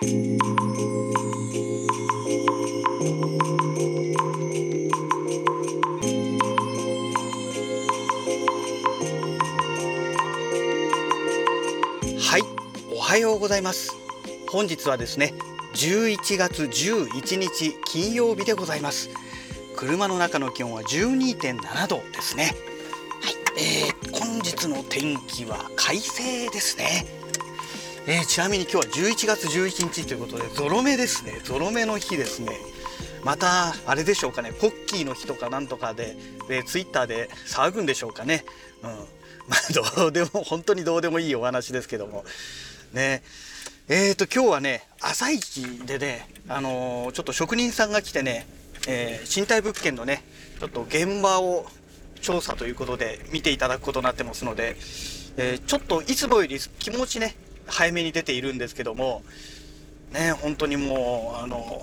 はいおはようございます。本日はですね11月11日金曜日でございます。車の中の気温は12.7度ですね。はい、えー、本日の天気は快晴ですね。えー、ちなみに今日は11月11日ということでゾロ目ですね。ゾロ目の日ですね。またあれでしょうかね。ポッキーの日とかなんとかででツイッターで騒ぐんでしょうかね。うん。まあどうでも本当にどうでもいいお話ですけども。ね。えーと今日はね朝一でねあのー、ちょっと職人さんが来てね、えー、賃貸物件のねちょっと現場を調査ということで見ていただくことになってますので、えー、ちょっといつもより気持ちね早めに出ているんですけどもね本当にもうあの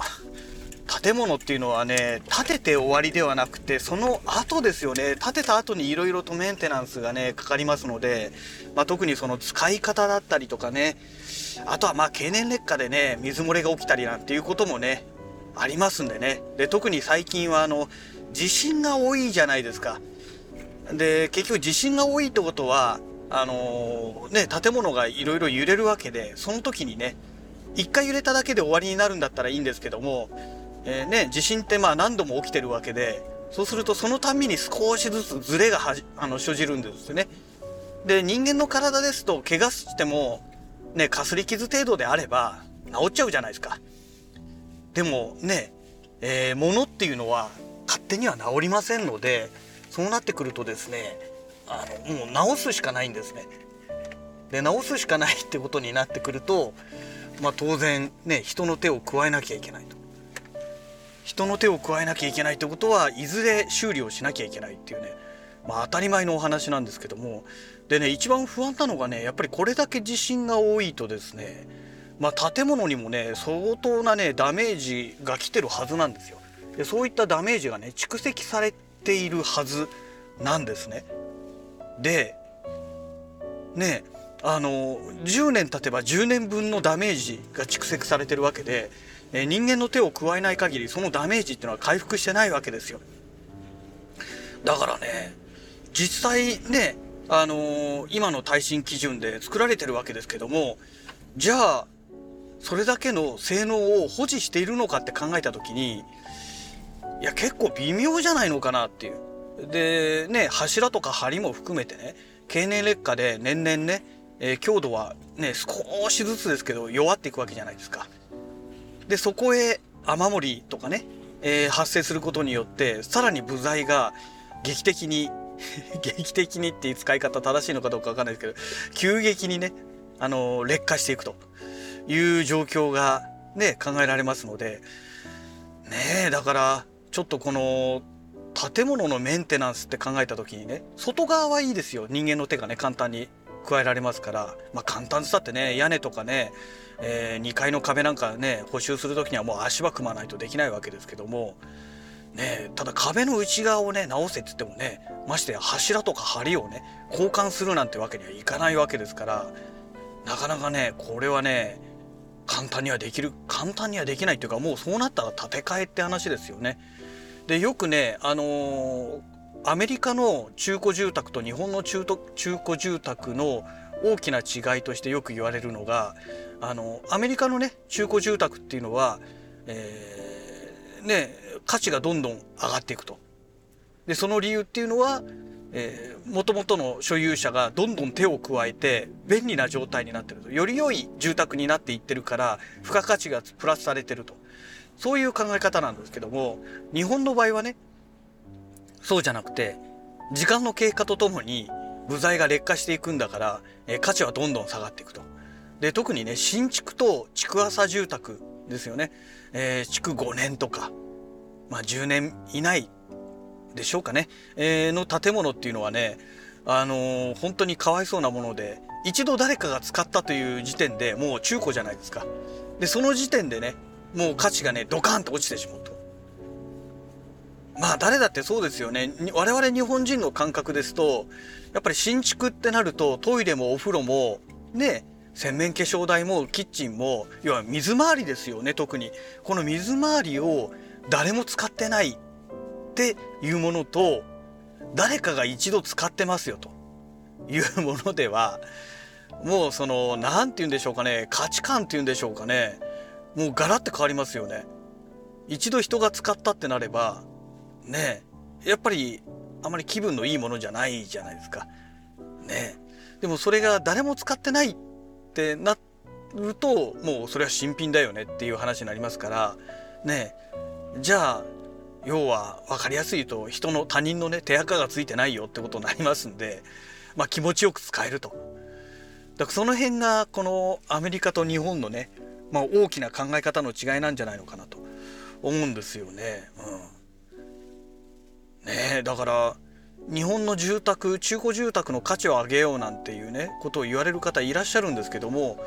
建物っていうのはね建てて終わりではなくてその後ですよね。建てた後にいろいろとメンテナンスがねかかりますので、まあ、特にその使い方だったりとかねあとはまあ経年劣化でね水漏れが起きたりなんていうこともねありますんでね。で特に最近はあの地震が多いじゃないですか。で結局地震が多いってことはあのー、ね建物がいろいろ揺れるわけでその時にね一回揺れただけで終わりになるんだったらいいんですけどもえー、ね、地震ってまあ何度も起きてるわけで、そうするとそのたんびに少しずつズレがはあの生じるんですよね。で、人間の体ですと怪我しても、ね、かすり傷程度であれば治っちゃうじゃないですか。でもね、えー、物っていうのは勝手には治りませんので、そうなってくるとですね、あの、もう治すしかないんですね。で、治すしかないってことになってくると、まあ当然ね、人の手を加えなきゃいけないと。人の手を加えなきゃいけないってことはいずれ修理をしなきゃいけないっていうねまあ当たり前のお話なんですけどもでね一番不安なのがねやっぱりこれだけ地震が多いとですねまあ建物にもね相当なねダメージが来てるはずなんですよでそういったダメージがね蓄積されているはずなんですねでねあの10年経てば10年分のダメージが蓄積されてるわけでえ人間の手を加えない限りそのダメージっていうのは回復してないわけですよ。だからね実際ねあの、今の耐震基準で作られてるわけですけどもじゃあそれだけの性能を保持しているのかって考えた時にいや結構微妙じゃないのかなっていう。でね柱とか梁も含めてね経年劣化で年々ね、えー、強度はね少しずつですけど弱っていくわけじゃないですか。でそこへ雨漏りとかね、えー、発生することによってさらに部材が劇的に 劇的にっていう使い方正しいのかどうかわかんないですけど急激にねあの劣化していくという状況がね考えられますのでねえだからちょっとこの建物のメンテナンスって考えた時にね外側はいいですよ。人間の手がね簡単に加えられますから。まあ簡単さってね屋根とかねえー、2階の壁なんかね補修する時にはもう足場組まないとできないわけですけども、ね、ただ壁の内側をね直せって言ってもねましてや柱とか梁をね交換するなんてわけにはいかないわけですから。なかなかねこれはね簡単にはできる簡単にはできないっていうかもうそうなったら建て替えって話ですよね。でよくねあのー、アメリカの中古住宅と日本の中中古住宅の大きな違いとしてよく言われるのがあのアメリカのね中古住宅っていうのは、えー、ね価値がどんどん上がっていくと。でその理由っていうのはもともとの所有者がどんどん手を加えて便利な状態になってるとより良い住宅になっていってるから付加価値がプラスされてるとそういう考え方なんですけども日本の場合はねそうじゃなくて時間の経過とともに部材が劣化していくんだから、え価値はどんどん下がっていくと。で特にね新築と築浅住宅ですよね、えー、築5年とか、まあ、10年以内でしょうかね、えー、の建物っていうのはねあのー、本当にかわいそうなもので一度誰かが使ったという時点でもう中古じゃないですか。でその時点でねもう価値がねドカンと落ちてしまうと。まあ誰だってそうですよね。我々日本人の感覚ですとやっぱり新築ってなるとトイレもお風呂もね洗面化粧台もキッチンも要は水回りですよね特に。この水回りを誰も使ってないっていうものと誰かが一度使ってますよと。いうものではもうその何て言うんでしょうかね価値観っていうんでしょうかね。もうガラッと変わりますよね。一度人が使ったってなればねやっぱりあまり気分のいいものじゃないじゃないですか。ねでもそれが誰も使ってないってなるともうそれは新品だよねっていう話になりますからねじゃあ要は分かりやすいと人の他人のね手垢がついてないよってことになりますんで、まあ、気持ちよく使えると。だからその辺がこのアメリカと日本のね、まあ、大きな考え方の違いなんじゃないのかなと思うんですよね。うん、ねだから日本の住宅中古住宅の価値を上げようなんていうねことを言われる方いらっしゃるんですけども、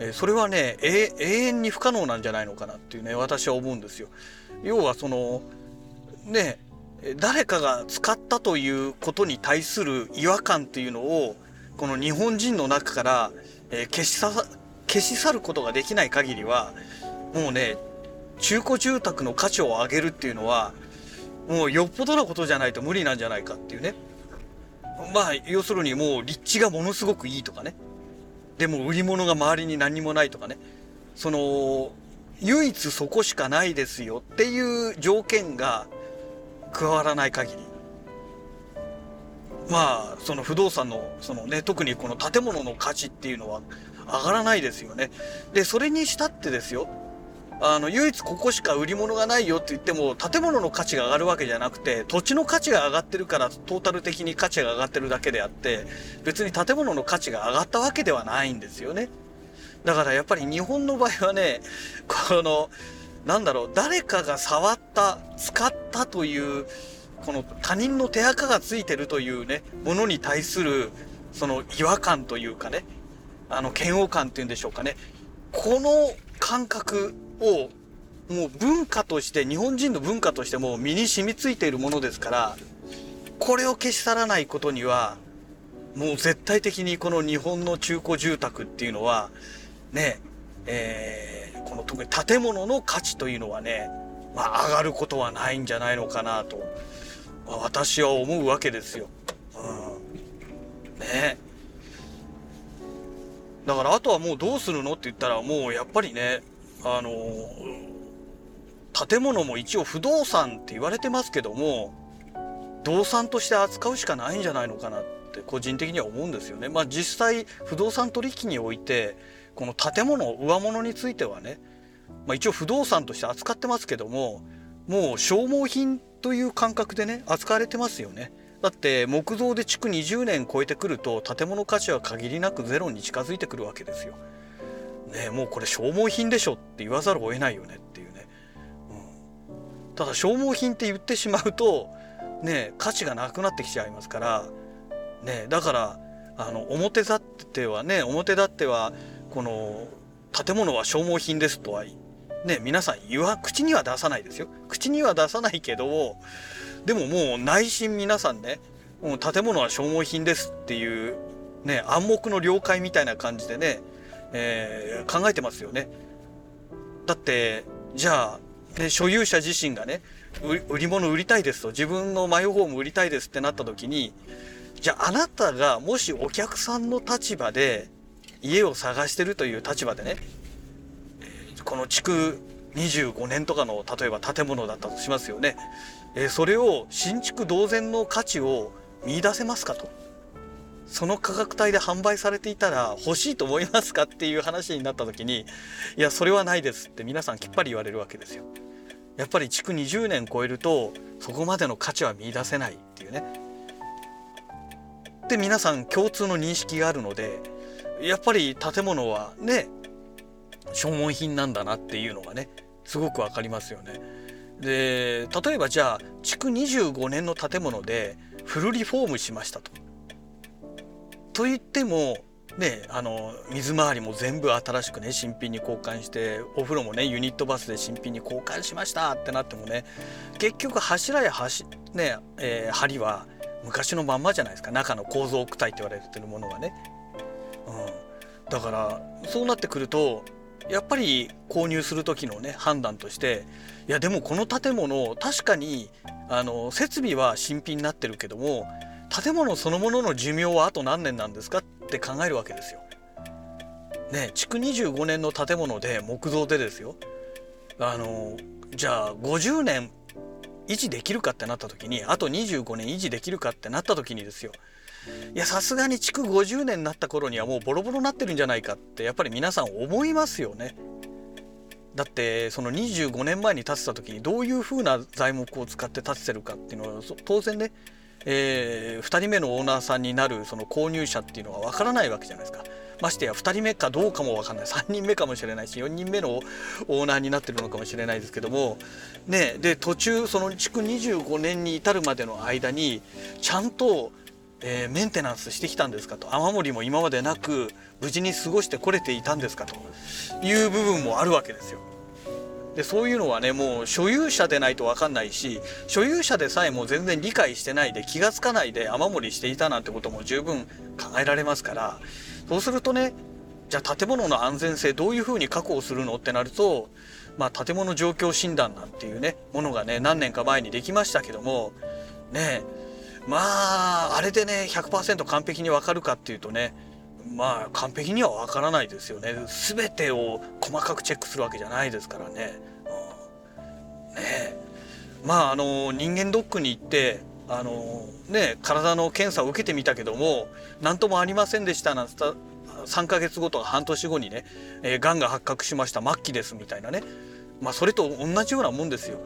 えそれはね永遠に不可能なんじゃないのかなっていうね私は思うんですよ。要はそのね誰かが使ったということに対する違和感っていうのをこの日本人の中から、え消し消し去ることができない限りはもうね中古住宅の価値を上げるっていうのはもうよっぽどなことじゃないと無理なんじゃないかっていうね。まあ要するにもう立地がものすごくいいとかね。でも売り物が周りに何もないとかね。その唯一そこしかないですよっていう条件が加わらない限り。まあその不動産のそのね特にこの建物の価値っていうのは上がらないですよね。でそれにしたってですよあの唯一ここしか売り物がないよって言っても建物の価値が上がるわけじゃなくて土地の価値が上がってるからトータル的に価値が上がってるだけであって別に建物の価値が上がったわけではないんですよね。だからやっぱり日本の場合はねこのなんだろう誰かが触った使ったというこの他人の手垢がついてるというねものに対するその違和感というかねあの嫌悪感っていうんでしょうかね。この感覚をもう文化として日本人の文化としても身に染みついているものですからこれを消し去らないことにはもう絶対的にこの日本の中古住宅っていうのはねえー、この特に建物の価値というのはね、まあ、上がることはないんじゃないのかなと、まあ、私は思うわけですよ。うん、ね。だからあとはもうどうするのって言ったらもうやっぱりねあの建物も一応不動産って言われてますけども動産として扱うしかないんじゃないのかなって個人的には思うんですよね。まあ実際不動産取引においてこの建物上物についてはね、まあ、一応不動産として扱ってますけどももう消耗品という感覚でね扱われてますよね。だって木造で築20年超えてくると建物価値は限りなくゼロに近づいてくるわけですよ。ねもうこれ消耗品でしょって言わざるを得ないよねっていうね。うん、ただ消耗品って言ってしまうとね価値がなくなってきちゃいますからねだからあの表立ってはね表立ってはこの建物は消耗品ですとはね皆さん言わ口には出さないですよ口には出さないけどでももう内心皆さんねもう建物は消耗品ですっていうね暗黙の了解みたいな感じでね、えー、考えてますよね。だってじゃあ、ね、所有者自身がね売り物売りたいですと自分のマイホーム売りたいですってなった時にじゃああなたがもしお客さんの立場で家を探してるという立場でねこの築25年とかの例えば建物だったとしますよね。えそれを新築同然の価値を見出せますかとその価格帯で販売されていたら欲しいと思いますかっていう話になった時にいやそれはないですって皆さんきっぱり言われるわけですよ。やっぱり築20年超えるとそこまでの価値は見出せないっていうね。で皆さん共通の認識があるのでやっぱり建物はね消耗品なんだなっていうのがねすごく分かりますよね。で例えばじゃあ築25年の建物でフルリフォームしましたと。と言ってもねあの水回りも全部新しくね新品に交換してお風呂もねユニットバスで新品に交換しましたってなってもね結局柱や橋ね、えー、梁は昔のまんまじゃないですか中の構造躯体って言われてるものがね。うんだからそうなってくるとやっぱり購入する時のね判断としていやでもこの建物確かにあの設備は新品になってるけども建物そのものの寿命はあと何年なんですかって考えるわけですよ。ね築25年の建物で木造でですよあのじゃあ50年維持できるかってなった時にあと25年維持できるかってなった時にですよいやさすがに築50年になった頃にはもうボロボロになってるんじゃないかってやっぱり皆さん思いますよね。だってその25年前に建てた時にどういうふうな材木を使って建ててるかっていうのは当然ね、えー、2人目のオーナーさんになるその購入者っていうのは分からないわけじゃないですか。ましてや2人目かどうかも分かんない3人目かもしれないし4人目のオーナーになってるのかもしれないですけどもねで途中その築25年に至るまでの間にちゃんとえー、メンテナンスしてきたんですかと。雨漏りも今までなく無事に過ごしてこれていたんですかと。いう部分もあるわけですよ。でそういうのはねもう所有者でないと分かんないし所有者でさえも全然理解してないで気が付かないで雨漏りしていたなんてことも十分考えられますから。そうするとねじゃあ建物の安全性どういうふうに確保するのってなると、まあ、建物状況診断なんていうねものがね何年か前にできましたけどもねまああれでね100%完璧に分かるかっていうとねまあ完璧には分からないですよね。全てを細かくチェックするわけじゃないですからね。うん、ね。まああの人間ドックに行ってあのね体の検査を受けてみたけども何ともありませんでしたなんて3ヶ月後とか半年後にね、えー、がんが発覚しました。末期ですみたいなね。まあそれと同じようなもんですよ。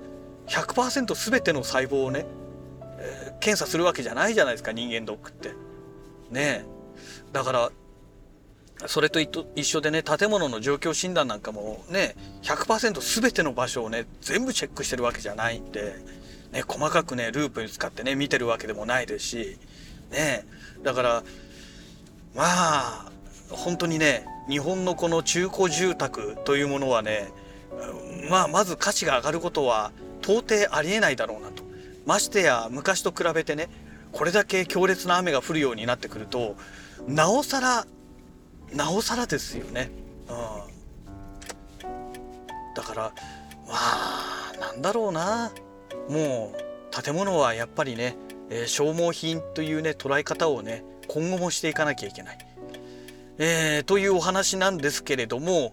100%全ての細胞をね検査するわけじゃないじゃないですか人間ドックって。ねだからそれと一緒でね建物の状況診断なんかもね100%全ての場所をね全部チェックしてるわけじゃないんで、ね、細かくねループに使ってね見てるわけでもないですしねだからまあ本当にね日本のこの中古住宅というものはねまあまず価値が上がることは到底ありえないだろうなと。ましてや昔と比べてねこれだけ強烈な雨が降るようになってくるとなおさらなおさらですよね。うん、だからまあなんだろうなもう建物はやっぱりね、えー、消耗品というね捉え方をね今後もしていかなきゃいけない。えー、というお話なんですけれども、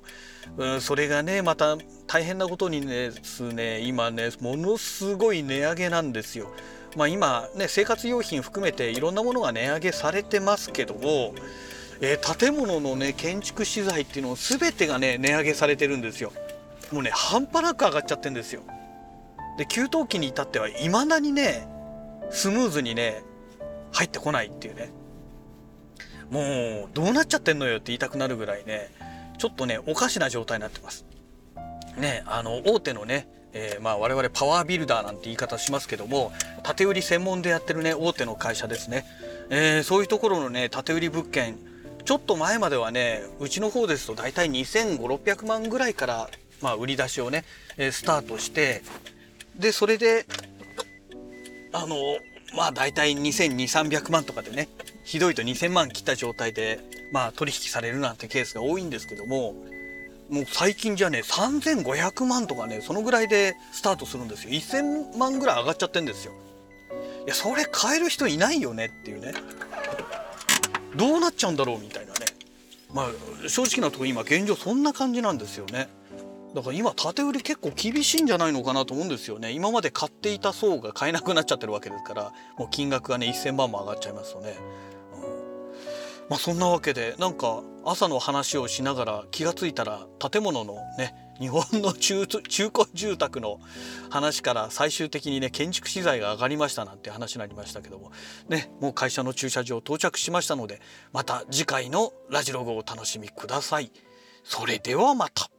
うん、それがねまた大変なことにですね今ねものすごい値上げなんですよ。まあ、今ね生活用品含めていろんなものが値上げされてますけども、えー、建物のね建築資材っていうの全てがね値上げされてるんですよ。もうね半端なく上がっちゃってんですよ。で給湯器に至ってはいまだにねスムーズにね入ってこないっていうねもうどうなっちゃってんのよって言いたくなるぐらいねちょっとねおかしな状態になってます。ねあの大手のねえー、まあ我々パワービルダーなんて言い方しますけども建売り専門でやってるね大手の会社ですね、えー、そういうところのね建売り物件ちょっと前まではねうちの方ですと大体2500600万ぐらいから、まあ、売り出しをね、え、スタートしてでそれであのまあ大体2200300万とかでねひどいと2000万切った状態で、まあ、取引されるなんてケースが多いんですけどももう最近じゃね3500万とかねそのぐらいでスタートするんですよ。1000万ぐらい上がっちゃってんですよ。いやそれ買える人いないよねっていうね。どうなっちゃうんだろうみたいなね。まあ正直なとこ今現状そんな感じなんですよね。だから今縦売り結構厳しいんじゃないのかなと思うんですよね。今まで買っていた層が買えなくなっちゃってるわけですからもう金額がね1000万も上がっちゃいますよね、まあそんなわけでなんか朝の話をしながら気が付いたら建物のね日本の中 中古住宅の話から最終的にね建築資材が上がりましたなんて話になりましたけどもねもう会社の駐車場到着しましたのでまた次回のラジログをお楽しみください。それではまた。